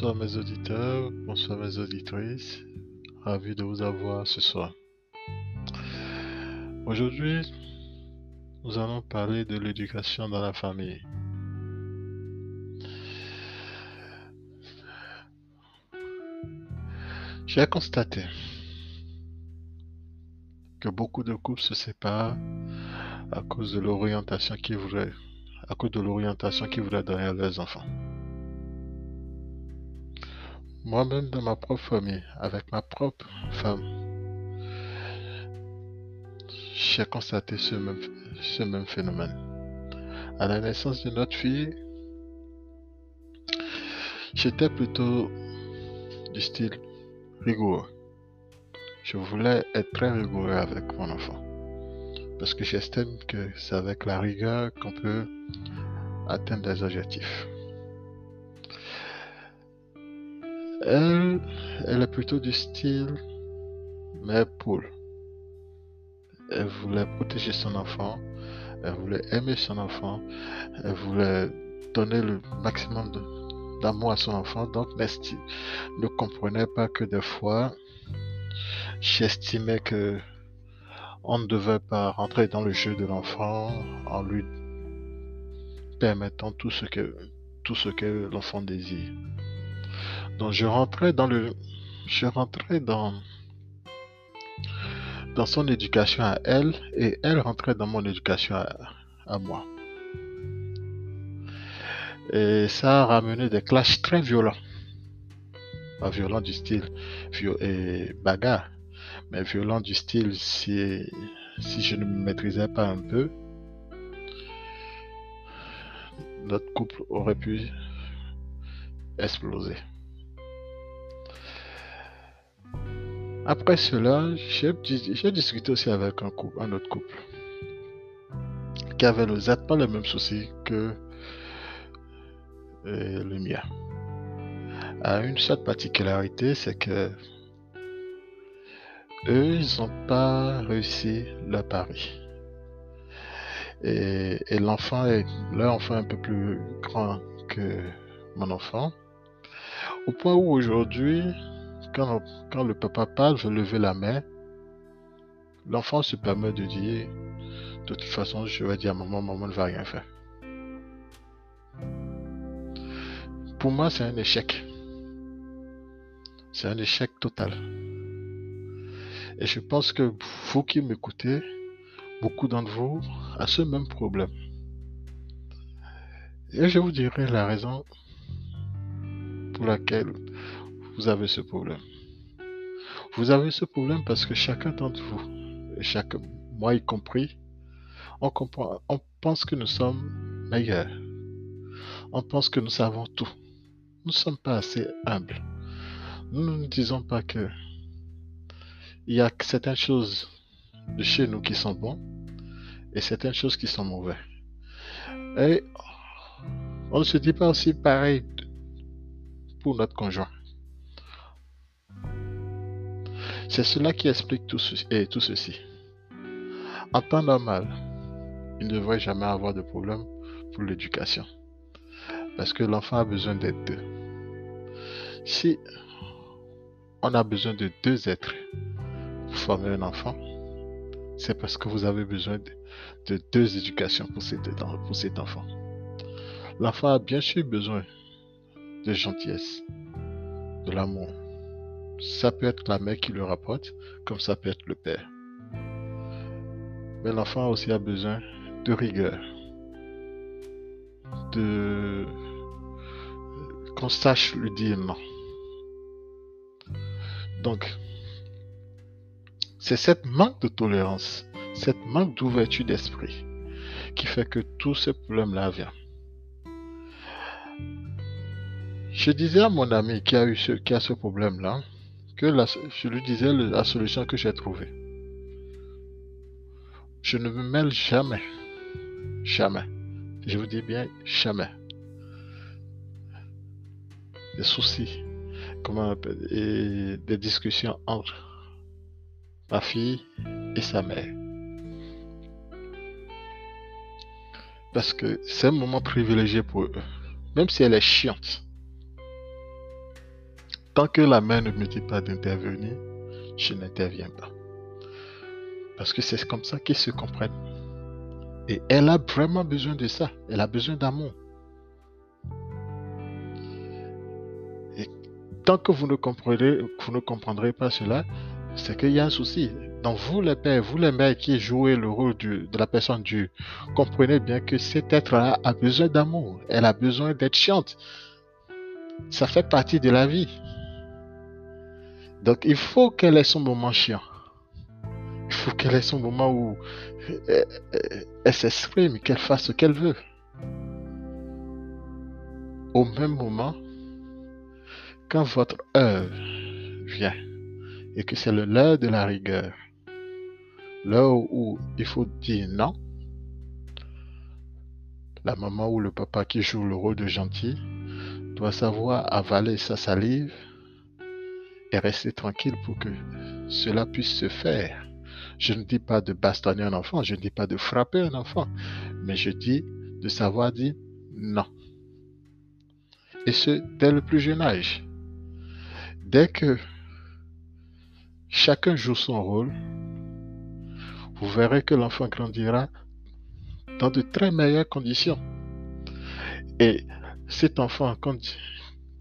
Bonsoir mes auditeurs, bonsoir mes auditrices. Ravi de vous avoir ce soir. Aujourd'hui, nous allons parler de l'éducation dans la famille. J'ai constaté que beaucoup de couples se séparent à cause de l'orientation qu'ils voulaient, à cause de l'orientation qu'ils voulaient donner à leurs enfants. Moi-même, dans ma propre famille, avec ma propre femme, j'ai constaté ce même, phénomène. À la naissance de notre fille, j'étais plutôt du style rigoureux. Je voulais être très rigoureux avec mon enfant. Parce que j'estime que c'est avec la rigueur qu'on peut atteindre des objectifs. Elle, elle est plutôt du style mère poule. Elle voulait protéger son enfant, elle voulait aimer son enfant, elle voulait donner le maximum d'amour à son enfant. Donc, ne comprenait pas que des fois, j'estimais que on ne devait pas rentrer dans le jeu de l'enfant en lui permettant tout ce que l'enfant désire. Donc je rentrais dans le je rentrais dans dans son éducation à elle et elle rentrait dans mon éducation à, moi. Et ça a ramené des clashs très violents. Pas violents du style et bagarre, mais violents du style si, si je ne me maîtrisais pas un peu, notre couple aurait pu exploser. Après cela, j'ai discuté aussi avec un, couple, un autre couple qui avait pas le même souci que euh, le mien. Une seule particularité, c'est que eux, ils n'ont pas réussi leur pari. Et, et l'enfant est, leur enfant un peu plus grand que mon enfant. Au point où aujourd'hui, quand, le papa parle, je lever la main. L'enfant se permet de dire, de toute façon, je vais dire à maman, maman ne va rien faire. Pour moi, c'est un échec. C'est un échec total. Et je pense que vous qui m'écoutez, beaucoup d'entre vous a ce même problème. Et je vous dirai la raison pour laquelle vous avez ce problème. Vous avez ce problème parce que chacun d'entre vous, et chaque, moi y compris, on, comprend, on pense que nous sommes meilleurs. On pense que nous savons tout. Nous ne sommes pas assez humbles. Nous ne disons pas que il y a certaines choses de chez nous qui sont bonnes et certaines choses qui sont mauvaises. Et on ne se dit pas aussi pareil pour notre conjoint. C'est cela qui explique tout, ceci. En temps normal, il ne devrait jamais avoir de problème pour l'éducation. Parce que l'enfant a besoin d'être deux. Si on a besoin de deux êtres pour former un enfant, c'est parce que vous avez besoin de, deux éducations pour cet enfant. L'enfant a bien sûr besoin de gentillesse, de l'amour, ça peut être la mère qui le rapporte, comme ça peut être le père. Mais l'enfant aussi a besoin de rigueur, de qu'on sache lui dire non. Donc, c'est cette manque de tolérance, cette manque d'ouverture d'esprit qui fait que tout ce problème-là vient. Je disais à mon ami qui a eu ce, qui a ce problème-là, je lui disais la solution que j'ai trouvée. Je ne me mêle jamais. Jamais. Je vous dis bien jamais. Des soucis, comment et des discussions entre ma fille et sa mère. Parce que c'est un moment privilégié pour eux. Même si elle est chiante. Tant que la mère ne me dit pas d'intervenir, je n'interviens pas. Parce que c'est comme ça qu'ils se comprennent. Et elle a vraiment besoin de ça. Elle a besoin d'amour. Et tant que vous ne comprendrez, vous ne comprendrez pas cela, c'est qu'il y a un souci. Donc vous les pères, vous les mères qui jouez le rôle de la personne Dieu, comprenez bien que cet être-là a besoin d'amour. Elle a besoin d'être chiante. Ça fait partie de la vie. Donc il faut qu'elle ait son moment chiant. Il faut qu'elle ait son moment où elle, s'exprime, qu'elle fasse ce qu'elle veut. Au même moment, quand votre œuvre vient et que c'est l'heure de la rigueur, l'heure où il faut dire non, la maman ou le papa qui joue le rôle de gentil doit savoir avaler sa salive et rester tranquille pour que cela puisse se faire. Je ne dis pas de bastonner un enfant, je ne dis pas de frapper un enfant, mais je dis de savoir dire non. Et ce, dès le plus jeune âge. Dès que chacun joue son rôle, vous verrez que l'enfant grandira dans de très meilleures conditions. Et cet enfant, quand,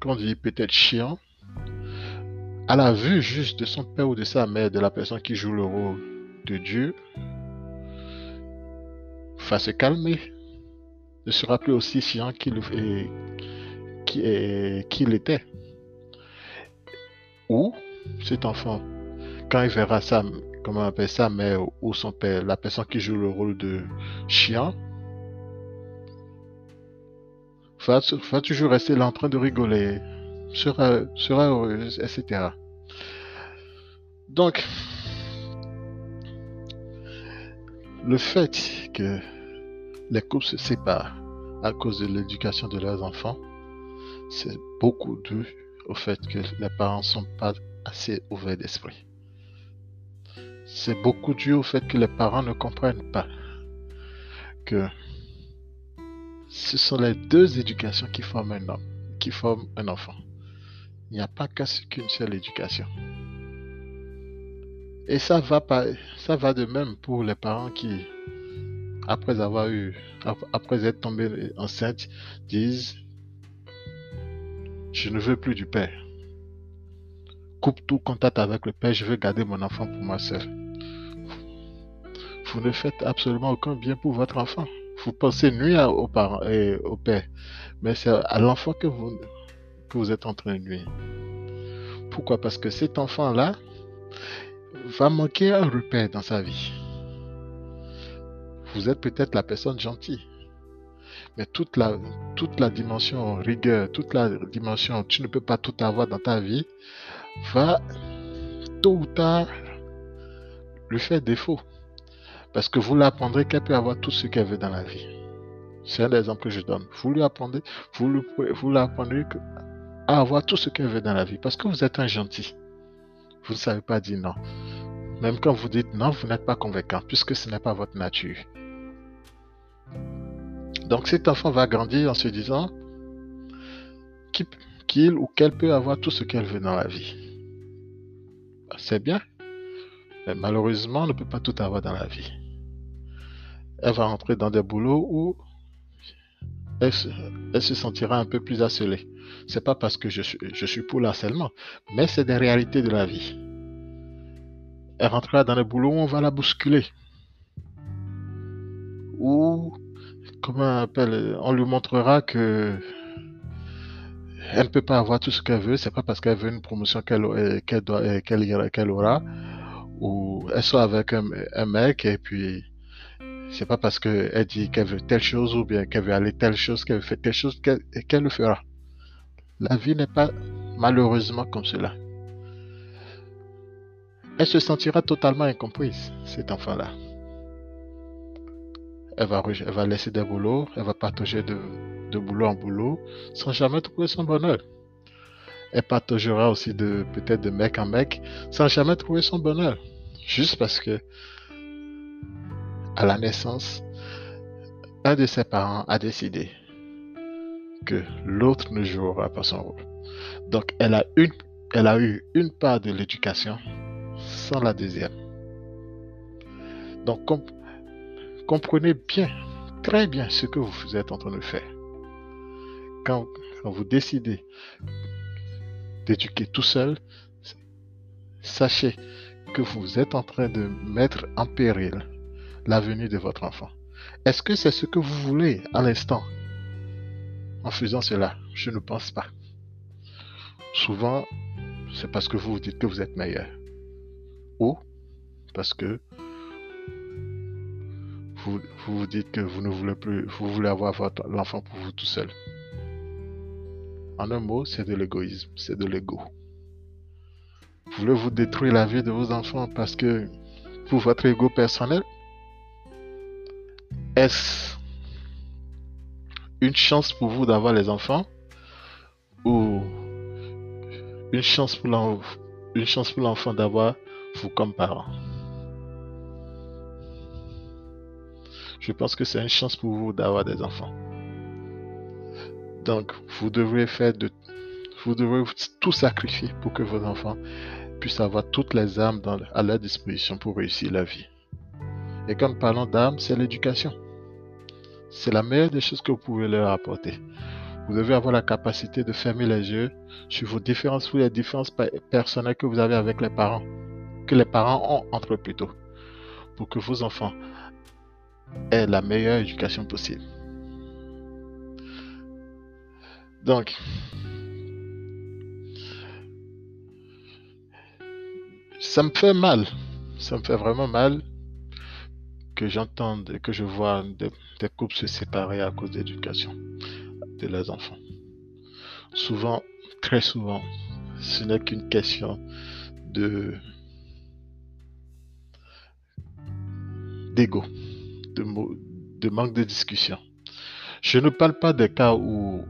quand il est peut-être chiant, à la vue juste de son père ou de sa mère, de la personne qui joue le rôle de Dieu, va se calmer, ne sera plus aussi chiant qu'il était. Ou cet enfant, quand il verra sa, comment appelle sa mère ou son père, la personne qui joue le rôle de chien, va, va toujours rester là en train de rigoler, sera, sera heureuse, etc. Donc, le fait que les couples se séparent à cause de l'éducation de leurs enfants, c'est beaucoup dû au fait que les parents ne sont pas assez ouverts d'esprit. C'est beaucoup dû au fait que les parents ne comprennent pas que ce sont les deux éducations qui forment un homme, qui forment un enfant. Il n'y a pas qu'une seule éducation. Et ça va, ça va de même pour les parents qui, après avoir eu, après être tombés enceintes, disent Je ne veux plus du père. Coupe tout contact avec le père, je veux garder mon enfant pour moi seul. Vous ne faites absolument aucun bien pour votre enfant. Vous pensez et au père, mais c'est à l'enfant que vous, vous êtes en train de nuire. Pourquoi? Parce que cet enfant-là va manquer un repère dans sa vie. Vous êtes peut-être la personne gentille, mais toute la, toute la dimension rigueur, toute la dimension tu ne peux pas tout avoir dans ta vie, va tôt ou tard lui faire défaut. Parce que vous l'apprendrez qu'elle peut avoir tout ce qu'elle veut dans la vie. C'est un exemple que je donne. Vous lui apprenez, vous, lui, vous l'apprendrez avoir tout ce qu'elle veut dans la vie. Parce que vous êtes un gentil. Vous ne savez pas dire non. Même quand vous dites non, vous n'êtes pas convaincant, puisque ce n'est pas votre nature. Donc cet enfant va grandir en se disant qu'il ou qu'elle peut avoir tout ce qu'elle veut dans la vie. C'est bien. Mais malheureusement, on ne peut pas tout avoir dans la vie elle va rentrer dans des boulots où elle se, sentira un peu plus harcelée. C'est pas parce que je suis, pour l'harcèlement, mais c'est des réalités de la vie. Elle rentrera dans des boulots où on va la bousculer. Ou, comment on appelle, on lui montrera que elle ne peut pas avoir tout ce qu'elle veut, c'est pas parce qu'elle veut une promotion qu'elle qu'elle aura, ou elle soit avec un mec et puis c'est pas parce qu'elle dit qu'elle veut telle chose ou bien qu'elle veut aller telle chose, qu'elle faire telle chose qu'elle le fera. La vie n'est pas malheureusement comme cela. Elle se sentira totalement incomprise, cet enfant-là. Elle va, elle va laisser des boulots, elle va partager de, boulot en boulot sans jamais trouver son bonheur. Elle partagera aussi peut-être de mec en mec sans jamais trouver son bonheur. Juste parce que à la naissance, un de ses parents a décidé que l'autre ne jouera pas son rôle. Donc elle a une elle a eu une part de l'éducation sans la deuxième. Donc comprenez bien, très bien ce que vous êtes en train de faire. Quand, quand vous décidez d'éduquer tout seul, sachez que vous êtes en train de mettre en péril l'avenir de votre enfant. Est-ce que c'est ce que vous voulez à l'instant? En faisant cela Je ne pense pas. Souvent, c'est parce que vous vous dites que vous êtes meilleur. Ou parce que vous vous, dites que vous ne voulez plus, vous voulez avoir l'enfant pour vous tout seul. En un mot, c'est de l'égoïsme, c'est de l'ego. Voulez-vous détruire la vie de vos enfants parce que pour votre ego personnel Une chance pour vous d'avoir les enfants ou une chance pour l'enfant d'avoir vous comme parent Je pense que c'est une chance pour vous d'avoir des enfants. Donc, vous devrez faire de, vous devrez tout sacrifier pour que vos enfants puissent avoir toutes les armes à leur disposition pour réussir la vie. Et quand nous parlons d'armes, c'est l'éducation. C'est la meilleure des choses que vous pouvez leur apporter. Vous devez avoir la capacité de fermer les yeux sur vos différences, sur les différences personnelles que vous avez avec les parents, que les parents ont entre eux plutôt, pour que vos enfants aient la meilleure éducation possible. Donc, ça me fait mal. Ça me fait vraiment mal que j'entende et que je vois des, couples se séparer à cause d'éducation de leurs enfants. Souvent, très souvent, ce n'est qu'une question de d'ego, de, de manque de discussion. Je ne parle pas des cas où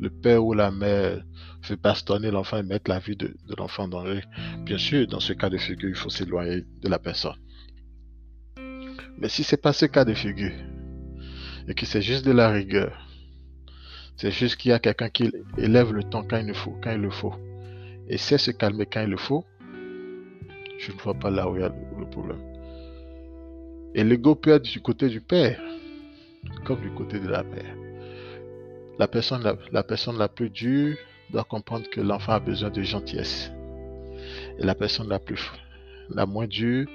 le père ou la mère fait bastonner l'enfant et mettre la vie de, l'enfant en danger. Bien sûr, dans ce cas de figure, il faut s'éloigner de la personne. Mais si c'est pas ce cas de figure, et que c'est juste de la rigueur, c'est juste qu'il y a quelqu'un qui élève le temps quand il le faut, et sait se calmer quand il le faut, je ne vois pas là où il y a le problème. Et l'ego peut être du côté du père, comme du côté de la mère. La personne la, personne la plus dure doit comprendre que l'enfant a besoin de gentillesse. Et la personne la plus la moins dure,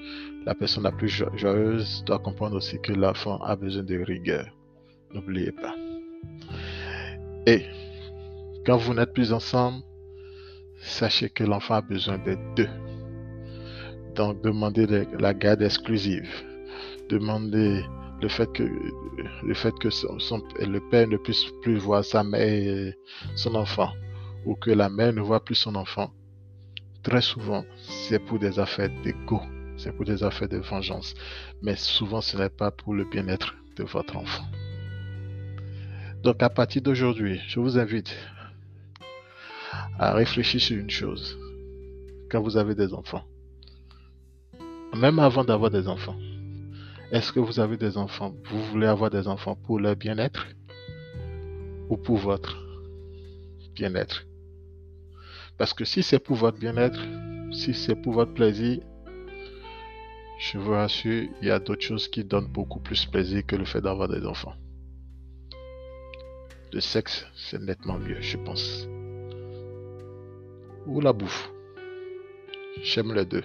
la personne la plus joyeuse doit comprendre aussi que l'enfant a besoin de rigueur. N'oubliez pas. Et quand vous n'êtes plus ensemble, sachez que l'enfant a besoin des deux. Donc demandez la garde exclusive. Demandez le fait que, le, père ne puisse plus voir sa mère son enfant, ou que la mère ne voit plus son enfant, très souvent, c'est pour des affaires d'égo, c'est pour des affaires de vengeance. Mais souvent, ce n'est pas pour le bien-être de votre enfant. Donc, à partir d'aujourd'hui, je vous invite à réfléchir sur une chose. Quand vous avez des enfants, même avant d'avoir des enfants, est-ce que vous avez des enfants? Vous voulez avoir des enfants pour leur bien-être ou pour votre bien-être? Parce que si c'est pour votre bien-être, si c'est pour votre plaisir, je vous rassure, il y a d'autres choses qui donnent beaucoup plus plaisir que le fait d'avoir des enfants. Le sexe, c'est nettement mieux, je pense. Ou la bouffe. J'aime les deux.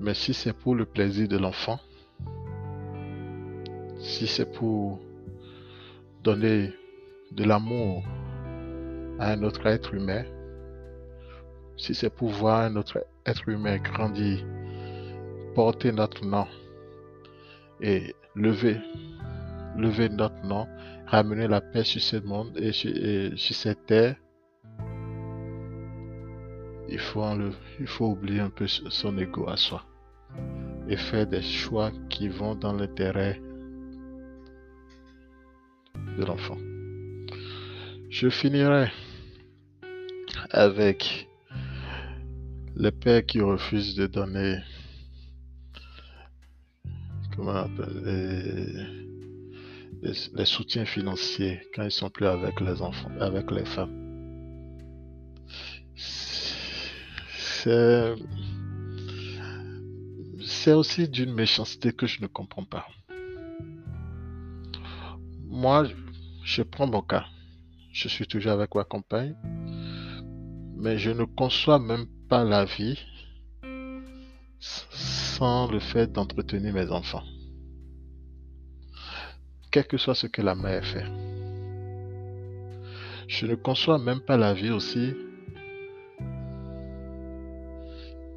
Mais si c'est pour le plaisir de l'enfant, si c'est pour donner de l'amour à un autre être humain, si c'est pour voir un autre être humain grandir, porter notre nom et lever, lever notre nom, ramener la paix sur ce monde et sur, cette terre, il faut, il faut oublier un peu son ego à soi et faire des choix qui vont dans l'intérêt de l'enfant. Je finirai avec les pères qui refusent de donner comment les, soutiens financiers quand ils sont plus avec les enfants, avec les femmes. c'est c'est aussi d'une méchanceté que je ne comprends pas. Moi, je prends mon cas. Je suis toujours avec ma compagne, mais je ne conçois même pas la vie sans le fait d'entretenir mes enfants. Quel que soit ce que la mère fait. Je ne conçois même pas la vie aussi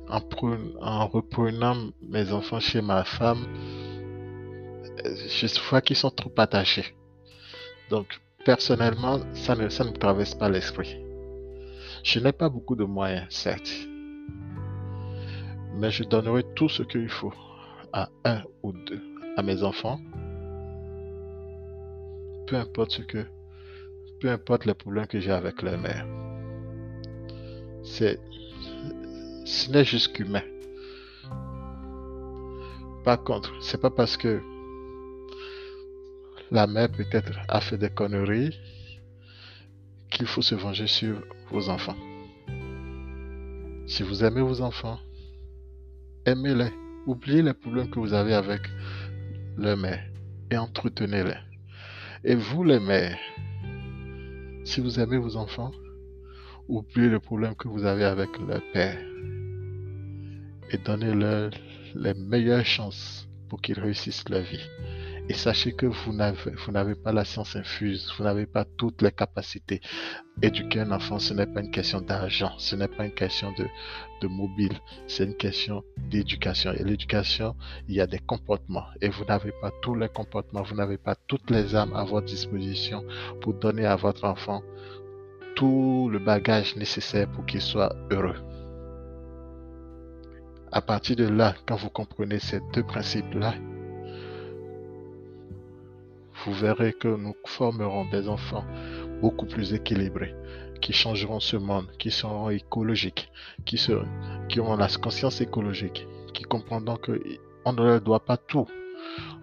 en, reprenant mes enfants chez ma femme. Je vois qu'ils sont trop attachés. Donc, personnellement, ça ne, ça ne traverse pas l'esprit. Je n'ai pas beaucoup de moyens, certes. Mais je donnerai tout ce qu'il faut à un ou deux, à mes enfants. Peu importe ce que, peu importe les problèmes que j'ai avec leur mère. C'est, ce n'est juste qu'humain. Par contre, c'est pas parce que la mère peut-être a fait des conneries qu'il faut se venger sur vos enfants. Si vous aimez vos enfants, aimez-les. Oubliez les problèmes que vous avez avec leur mère et entretenez-les. Et vous, les mères, si vous aimez vos enfants, oubliez les problèmes que vous avez avec leur père et donnez-leur les meilleures chances pour qu'ils réussissent leur vie. Et sachez que vous n'avez pas la science infuse, vous n'avez pas toutes les capacités. Éduquer un enfant, ce n'est pas une question d'argent, ce n'est pas une question de, mobile, c'est une question d'éducation. Et l'éducation, il y a des comportements. Et vous n'avez pas tous les comportements, vous n'avez pas toutes les armes à votre disposition pour donner à votre enfant tout le bagage nécessaire pour qu'il soit heureux. À partir de là, quand vous comprenez ces deux principes-là, vous verrez que nous formerons des enfants beaucoup plus équilibrés, qui changeront ce monde, qui seront écologiques, qui, auront la conscience écologique, qui comprendront qu'on ne leur doit pas tout.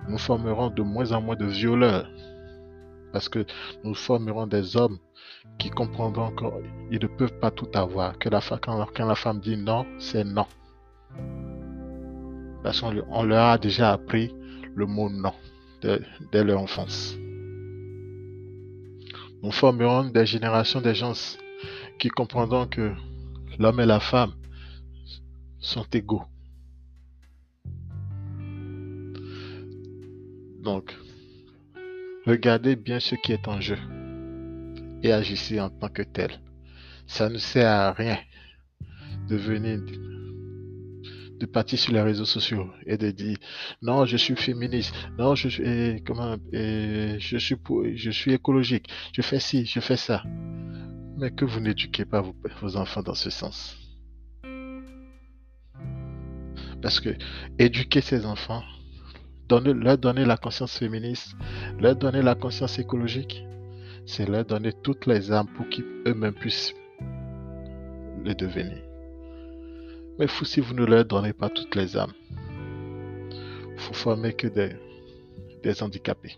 Nous formerons de moins en moins de violeurs, parce que nous formerons des hommes qui comprendront qu'ils ne peuvent pas tout avoir, que la, quand, quand la femme dit non, c'est non. Parce qu'on leur a déjà appris le mot non dès leur enfance. Nous formerons des générations de gens qui comprendront que l'homme et la femme sont égaux. Donc, regardez bien ce qui est en jeu et agissez en tant que tel. Ça ne sert à rien de venir de partir sur les réseaux sociaux et de dire non je suis féministe non je suis comment je suis je suis écologique je fais ci je fais ça. Mais que vous n'éduquez pas vos, enfants dans ce sens. Parce que éduquer ces enfants donner, leur donner la conscience féministe leur donner la conscience écologique c'est leur donner toutes les armes pour qu'ils eux-mêmes puissent le devenir mais si vous ne leur donnez pas toutes les âmes. Vous formez que des, des handicapés.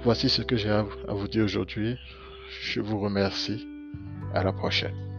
Voici ce que j'ai à vous dire aujourd'hui. Je vous remercie. À la prochaine.